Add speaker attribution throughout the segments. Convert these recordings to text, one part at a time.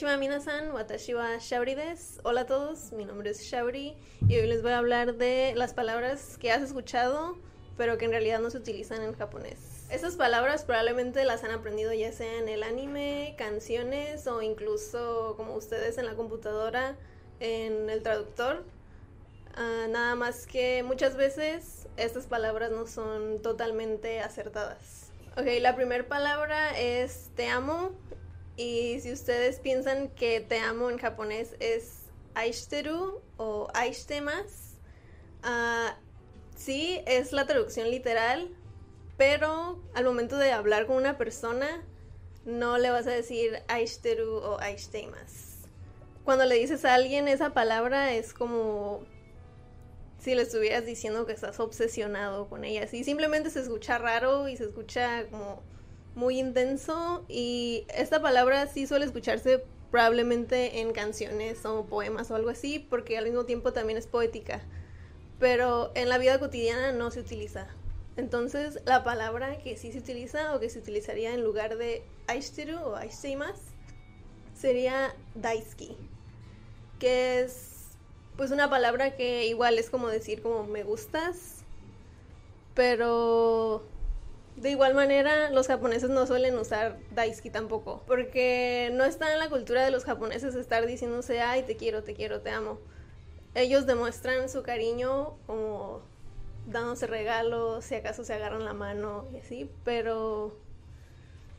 Speaker 1: Konnichiwa minasan, watashi wa des. Hola a todos, mi nombre es Shauri y hoy les voy a hablar de las palabras que has escuchado pero que en realidad no se utilizan en japonés. Estas palabras probablemente las han aprendido ya sea en el anime, canciones o incluso como ustedes en la computadora, en el traductor. Ah, nada más que muchas veces estas palabras no son totalmente acertadas. Ok, la primera palabra es te amo y si ustedes piensan que te amo en japonés es aishiteru o aishitemas, uh, sí es la traducción literal, pero al momento de hablar con una persona no le vas a decir aishiteru o aishiteimas. Cuando le dices a alguien esa palabra es como si le estuvieras diciendo que estás obsesionado con ella. Sí, simplemente se escucha raro y se escucha como muy intenso y esta palabra sí suele escucharse probablemente en canciones o poemas o algo así porque al mismo tiempo también es poética pero en la vida cotidiana no se utiliza. Entonces, la palabra que sí se utiliza o que se utilizaría en lugar de aishiteru o aishiteimas sería daisuki, que es pues una palabra que igual es como decir como me gustas, pero de igual manera los japoneses no suelen usar daisuki tampoco, porque no está en la cultura de los japoneses estar diciéndose ay te quiero, te quiero, te amo ellos demuestran su cariño como dándose regalos, si acaso se agarran la mano y así, pero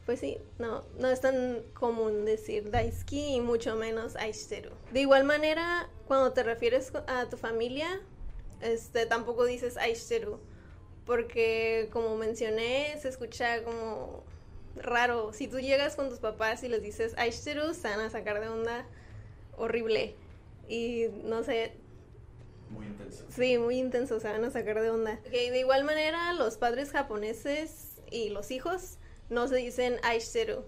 Speaker 1: pues sí, no, no es tan común decir daisuki y mucho menos aishiteru. De igual manera, cuando te refieres a tu familia, este tampoco dices aishiteru, porque como mencioné, se escucha como raro. Si tú llegas con tus papás y les dices aishiteru, se van a sacar de onda horrible. Y no sé,
Speaker 2: muy intenso.
Speaker 1: Sí, muy intenso, se van a sacar de onda. Okay, de igual manera, los padres japoneses y los hijos no se dicen aishiteru,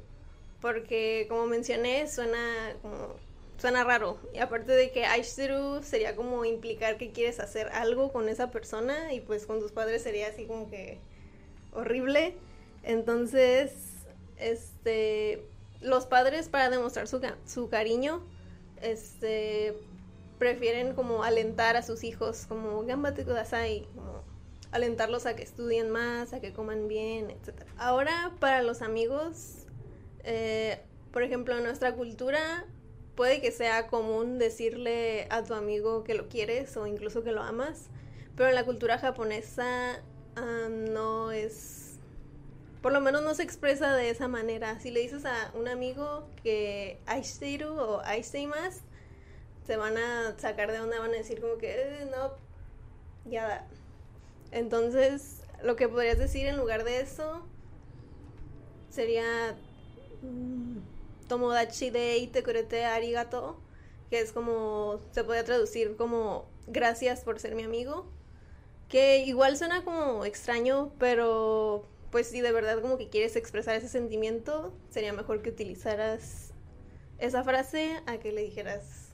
Speaker 1: porque como mencioné, suena como suena raro. Y aparte de que aishiteru sería como implicar que quieres hacer algo con esa persona y pues con tus padres sería así como que horrible. Entonces, este los padres para demostrar su, su cariño este prefieren como alentar a sus hijos, como gambate kudasai, alentarlos a que estudien más, a que coman bien, etc. Ahora, para los amigos, eh, por ejemplo, en nuestra cultura puede que sea común decirle a tu amigo que lo quieres o incluso que lo amas, pero en la cultura japonesa uh, no es, por lo menos no se expresa de esa manera. Si le dices a un amigo que aishiteiru o aishiteimasu, se van a sacar de onda, van a decir como que, eh, no, ya da. Entonces, lo que podrías decir en lugar de eso sería mm, Tomodachi de ite kurete arigato, que es como, se puede traducir como gracias por ser mi amigo, que igual suena como extraño, pero pues si de verdad como que quieres expresar ese sentimiento, sería mejor que utilizaras esa frase a que le dijeras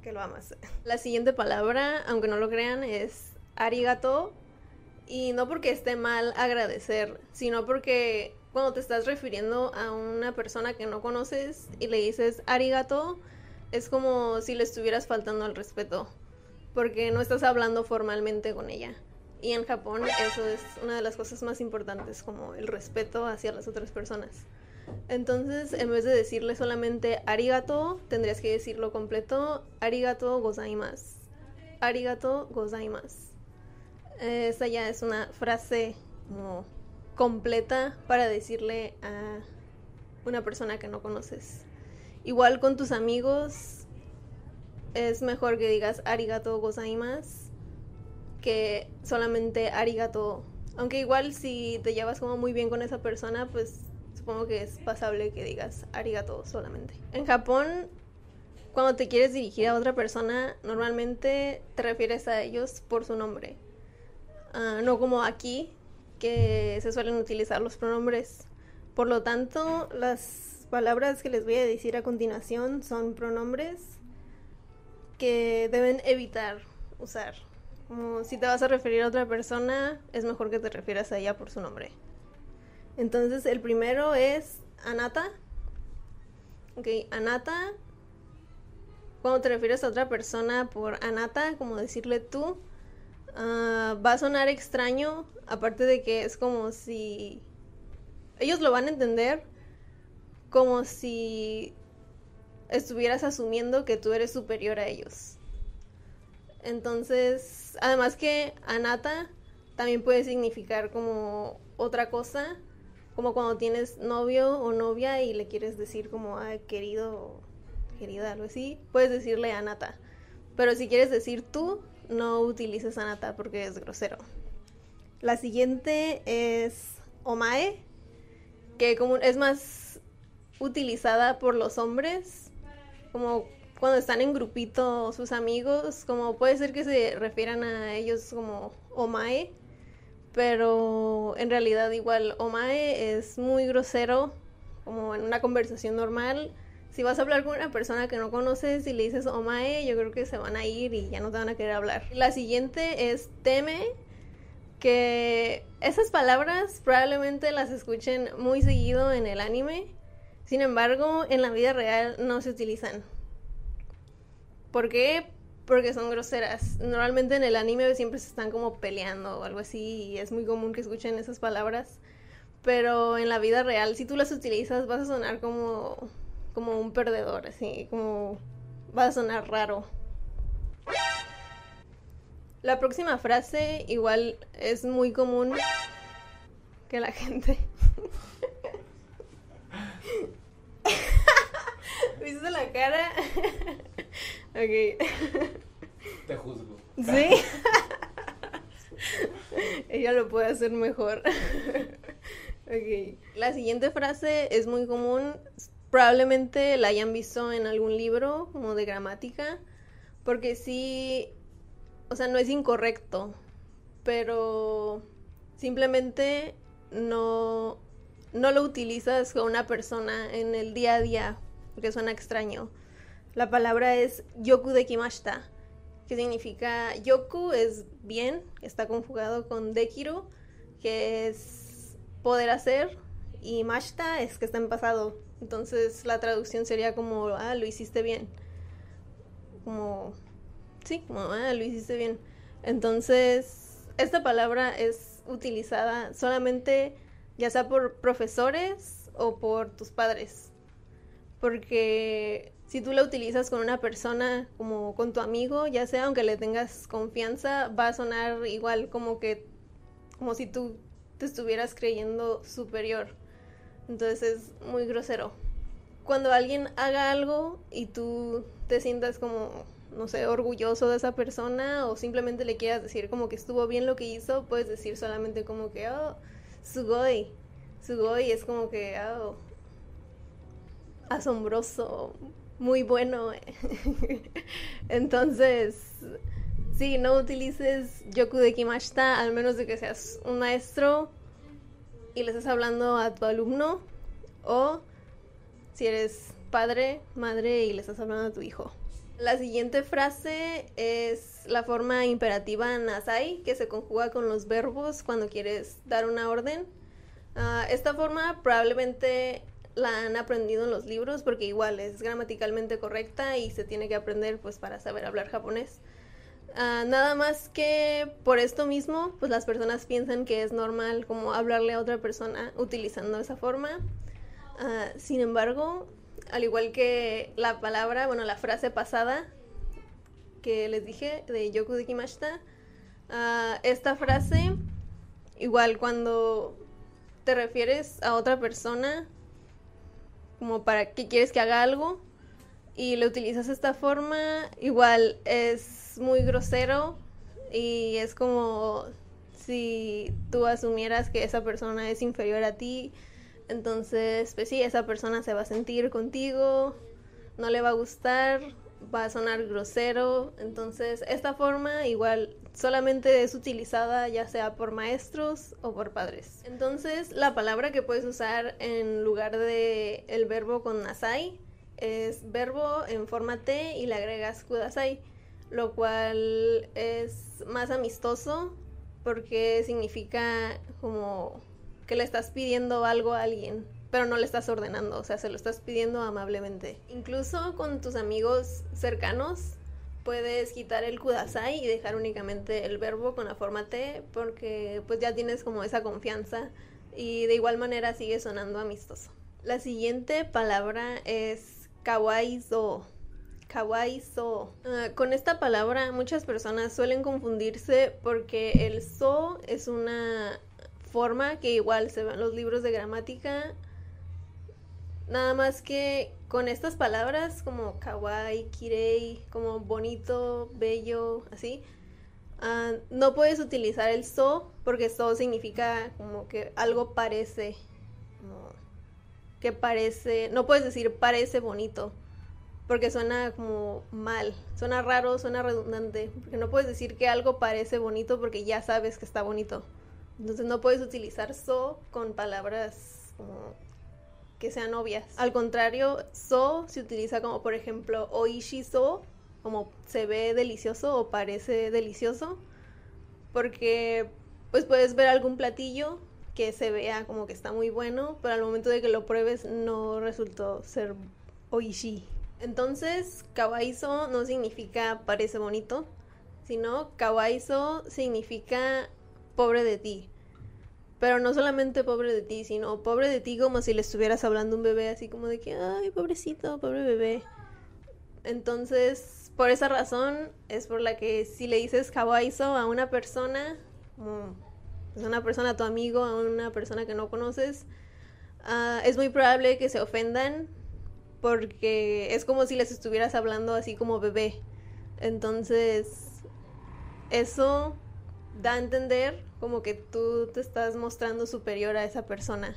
Speaker 1: que lo amas. La siguiente palabra, aunque no lo crean, es arigato. Y no porque esté mal agradecer, sino porque cuando te estás refiriendo a una persona que no conoces y le dices arigato, es como si le estuvieras faltando al respeto, porque no estás hablando formalmente con ella. Y en Japón eso es una de las cosas más importantes, como el respeto hacia las otras personas. Entonces, en vez de decirle solamente arigato, tendrías que decirlo completo, arigato gozaimasu. Arigato gozaimasu. Esta ya es una frase como completa para decirle a una persona que no conoces. Igual con tus amigos, es mejor que digas arigato gozaimasu que solamente arigato. Aunque igual si te llevas como muy bien con esa persona, pues supongo que es pasable que digas arigato solamente. En Japón, cuando te quieres dirigir a otra persona, normalmente te refieres a ellos por su nombre. Ah, no como aquí, que se suelen utilizar los pronombres. Por lo tanto, las palabras que les voy a decir a continuación son pronombres que deben evitar usar. Como si te vas a referir a otra persona, es mejor que te refieras a ella por su nombre. Entonces, el primero es Anata. Ok, Anata. Cuando te refieres a otra persona por Anata, como decirle tú, ah, va a sonar extraño. Aparte de que es como si. Ellos lo van a entender como si estuvieras asumiendo que tú eres superior a ellos. Entonces, además que Anata también puede significar como otra cosa, como cuando tienes novio o novia y le quieres decir como, querido o querida, algo así, puedes decirle Anata. Pero si quieres decir tú, no utilices Anata porque es grosero. La siguiente es Omae, que como es más utilizada por los hombres, como cuando están en grupito sus amigos, como puede ser que se refieran a ellos como Omae, pero en realidad igual Omae es muy grosero, como en una conversación normal. Si vas a hablar con una persona que no conoces y le dices Omae, yo creo que se van a ir y ya no te van a querer hablar. La siguiente es teme, que esas palabras probablemente las escuchen muy seguido en el anime. Sin embargo, en la vida real no se utilizan. ¿Por qué? Porque son groseras. Normalmente en el anime siempre se están como peleando o algo así y es muy común que escuchen esas palabras. Pero en la vida real, si tú las utilizas, vas a sonar como, como un perdedor, así, como vas a sonar raro. La próxima frase igual es muy común que la gente... ¿Viste la cara? Ok.
Speaker 3: Te juzgo.
Speaker 1: ¿Sí? Ella lo puede hacer mejor. ok. La siguiente frase es muy común. Probablemente la hayan visto en algún libro como de gramática. Porque sí. O sea, no es incorrecto. Pero simplemente no. No lo utilizas con una persona en el día a día. Porque suena extraño. La palabra es yoku de kimashita, que significa yoku es bien, está conjugado con dekiru, que es poder hacer, y mashita es que está en pasado. Entonces la traducción sería como, ah, lo hiciste bien. Como, sí, como, ah, lo hiciste bien. Entonces, esta palabra es utilizada solamente ya sea por profesores o por tus padres. Porque si tú la utilizas con una persona como con tu amigo, ya sea aunque le tengas confianza, va a sonar igual como que como si tú te estuvieras creyendo superior. Entonces es muy grosero. Cuando alguien haga algo y tú te sientas como, no sé, orgulloso de esa persona o simplemente le quieras decir como que estuvo bien lo que hizo, puedes decir solamente como que, oh, sugoi. Sugoi es como que, oh, asombroso, muy bueno. Entonces, sí, no utilices Yoku de Kimashita, al menos de que seas un maestro y le estás hablando a tu alumno, o si eres padre, madre y le estás hablando a tu hijo. La siguiente frase es la forma imperativa nasai, que se conjuga con los verbos cuando quieres dar una orden. Ah, esta forma probablemente la han aprendido en los libros porque igual es gramaticalmente correcta y se tiene que aprender pues para saber hablar japonés. Ah, nada más que por esto mismo, pues las personas piensan que es normal como hablarle a otra persona utilizando esa forma. Ah, sin embargo, al igual que la palabra, bueno, la frase pasada que les dije de Yoku de Kimashita, ah, esta frase, igual cuando te refieres a otra persona como para que quieres que haga algo y le utilizas esta forma, igual es muy grosero Y es como si tú asumieras que esa persona es inferior a ti, entonces, pues sí, esa persona se va a sentir contigo, no le va a gustar, va a sonar grosero. Entonces, esta forma igual solamente es utilizada ya sea por maestros o por padres. Entonces, la palabra que puedes usar en lugar de el verbo con nasai es verbo en forma T y le agregas kudasai, lo cual es más amistoso porque significa como que le estás pidiendo algo a alguien, pero no le estás ordenando, o sea, se lo estás pidiendo amablemente. Incluso con tus amigos cercanos puedes quitar el kudasai y dejar únicamente el verbo con la forma T porque pues ya tienes como esa confianza y de igual manera sigue sonando amistoso. La siguiente palabra es kawaizo. Kawaizo. Ah, con esta palabra muchas personas suelen confundirse porque el so es una forma que igual se ve en los libros de gramática. Nada más que con estas palabras como kawaii, kirei, como bonito, bello, así, ah, no puedes utilizar el so porque so significa como que algo parece, que parece, no puedes decir parece bonito porque suena como mal, suena raro, suena redundante, porque no puedes decir que algo parece bonito porque ya sabes que está bonito. Entonces no puedes utilizar so con palabras como que sean obvias. Al contrario, so se utiliza como por ejemplo oishi so, como se ve delicioso o parece delicioso, porque pues puedes ver algún platillo que se vea como que está muy bueno, pero al momento de que lo pruebes no resultó ser oishi. Entonces, kawaiso no significa parece bonito, sino kawaiso significa pobre de ti. Pero no solamente pobre de ti, sino pobre de ti como si le estuvieras hablando a un bebé, así como de que, ay, pobrecito, pobre bebé. Entonces, por esa razón es por la que si le dices kawaiso a una persona, como es una persona, a tu amigo, a una persona que no conoces, uh, es muy probable que se ofendan porque es como si les estuvieras hablando así como bebé. Entonces, eso da a entender como que tú te estás mostrando superior a esa persona.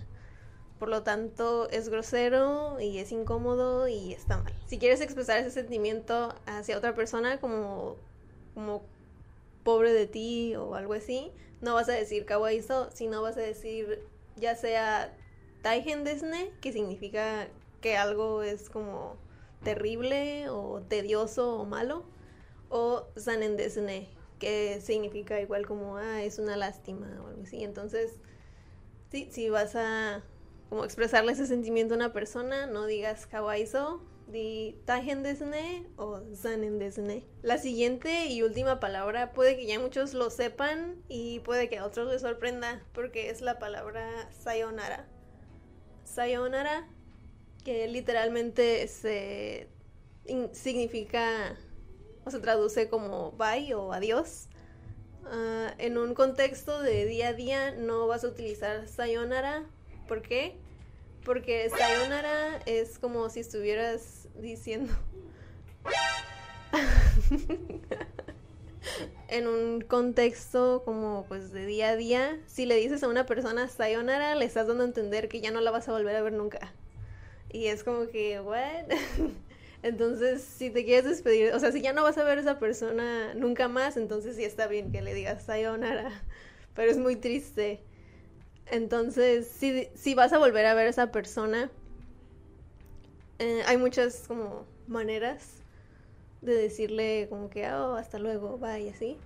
Speaker 1: Por lo tanto, es grosero y es incómodo y está mal. Si quieres expresar ese sentimiento hacia otra persona como, como pobre de ti o algo así, no vas a decir kawaiso, sino vas a decir ya sea taigen desne, que significa que algo es como terrible o tedioso o malo, o sanen desne, que significa igual como, ah, es una lástima o algo así. Entonces, sí, si vas a como expresarle ese sentimiento a una persona, no digas kawaiso, di tajen desne o zanen desne. La siguiente y última palabra puede que ya muchos lo sepan y puede que a otros les sorprenda porque es la palabra sayonara. Sayonara, que literalmente se significa o se traduce como bye o adiós. Ah, en un contexto de día a día no vas a utilizar sayonara. ¿Por qué? Porque sayonara es como si estuvieras diciendo... en un contexto como pues de día a día, si le dices a una persona sayonara, le estás dando a entender que ya no la vas a volver a ver nunca. Y es como que, what? Entonces, si te quieres despedir, o sea, si ya no vas a ver a esa persona nunca más, entonces sí está bien que le digas sayonara, pero es muy triste. Entonces, si, si vas a volver a ver a esa persona, eh, hay muchas como maneras de decirle como que, oh, hasta luego, bye, así.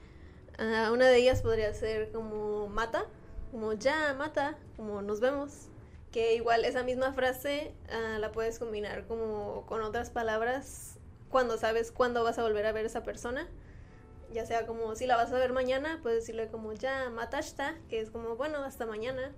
Speaker 1: Uh, una de ellas podría ser como mata, como ya, mata, como nos vemos que igual esa misma frase uh, la puedes combinar como con otras palabras cuando sabes cuándo vas a volver a ver a esa persona. Ya sea como si la vas a ver mañana, puedes decirle como ya matashta, que es como bueno, hasta mañana.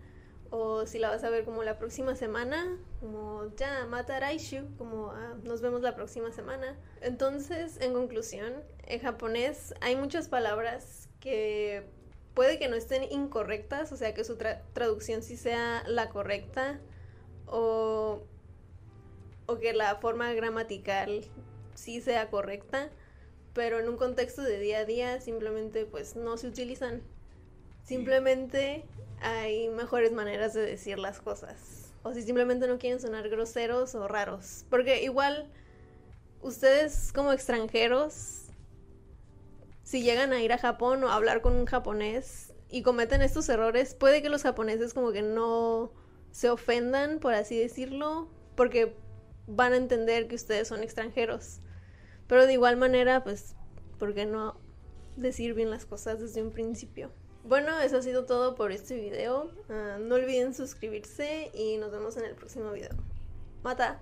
Speaker 1: O si la vas a ver como la próxima semana, como ya mataraishu, como ah, nos vemos la próxima semana. Entonces, en conclusión, en japonés hay muchas palabras que puede que no estén incorrectas, o sea que su traducción sí sea la correcta, o, o que la forma gramatical sí sea correcta, pero en un contexto de día a día simplemente pues no se utilizan. Simplemente hay mejores maneras de decir las cosas. O si simplemente no quieren sonar groseros o raros. Porque igual ustedes como extranjeros, si llegan a ir a Japón o a hablar con un japonés y cometen estos errores, puede que los japoneses como que no se ofendan, por así decirlo, porque van a entender que ustedes son extranjeros. Pero de igual manera, pues, ¿por qué no decir bien las cosas desde un principio? Bueno, eso ha sido todo por este video. Uh, no olviden suscribirse y nos vemos en el próximo video. Mata.